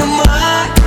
your.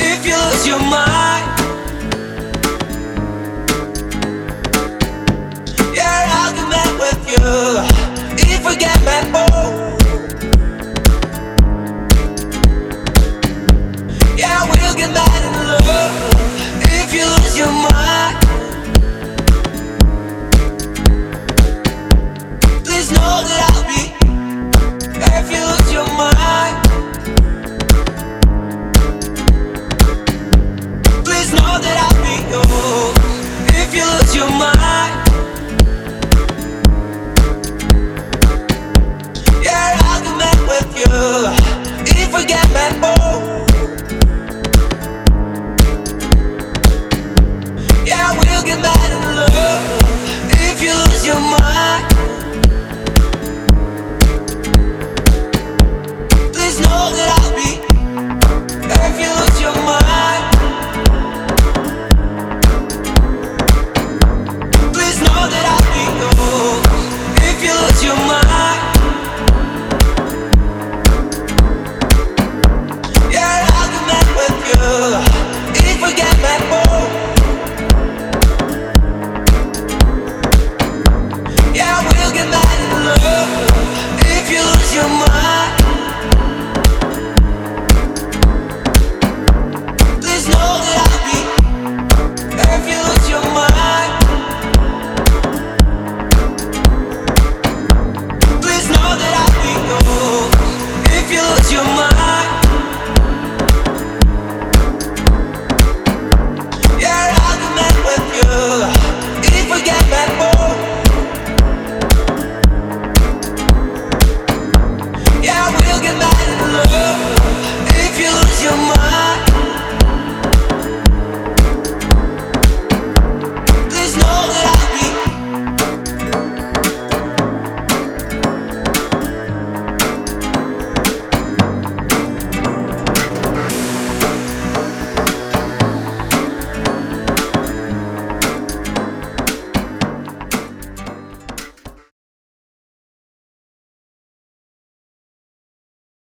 if you lose your mind. Yeah, I'll with you if we get mad. Oh. Yeah, we'll get mad in love if you lose your mind.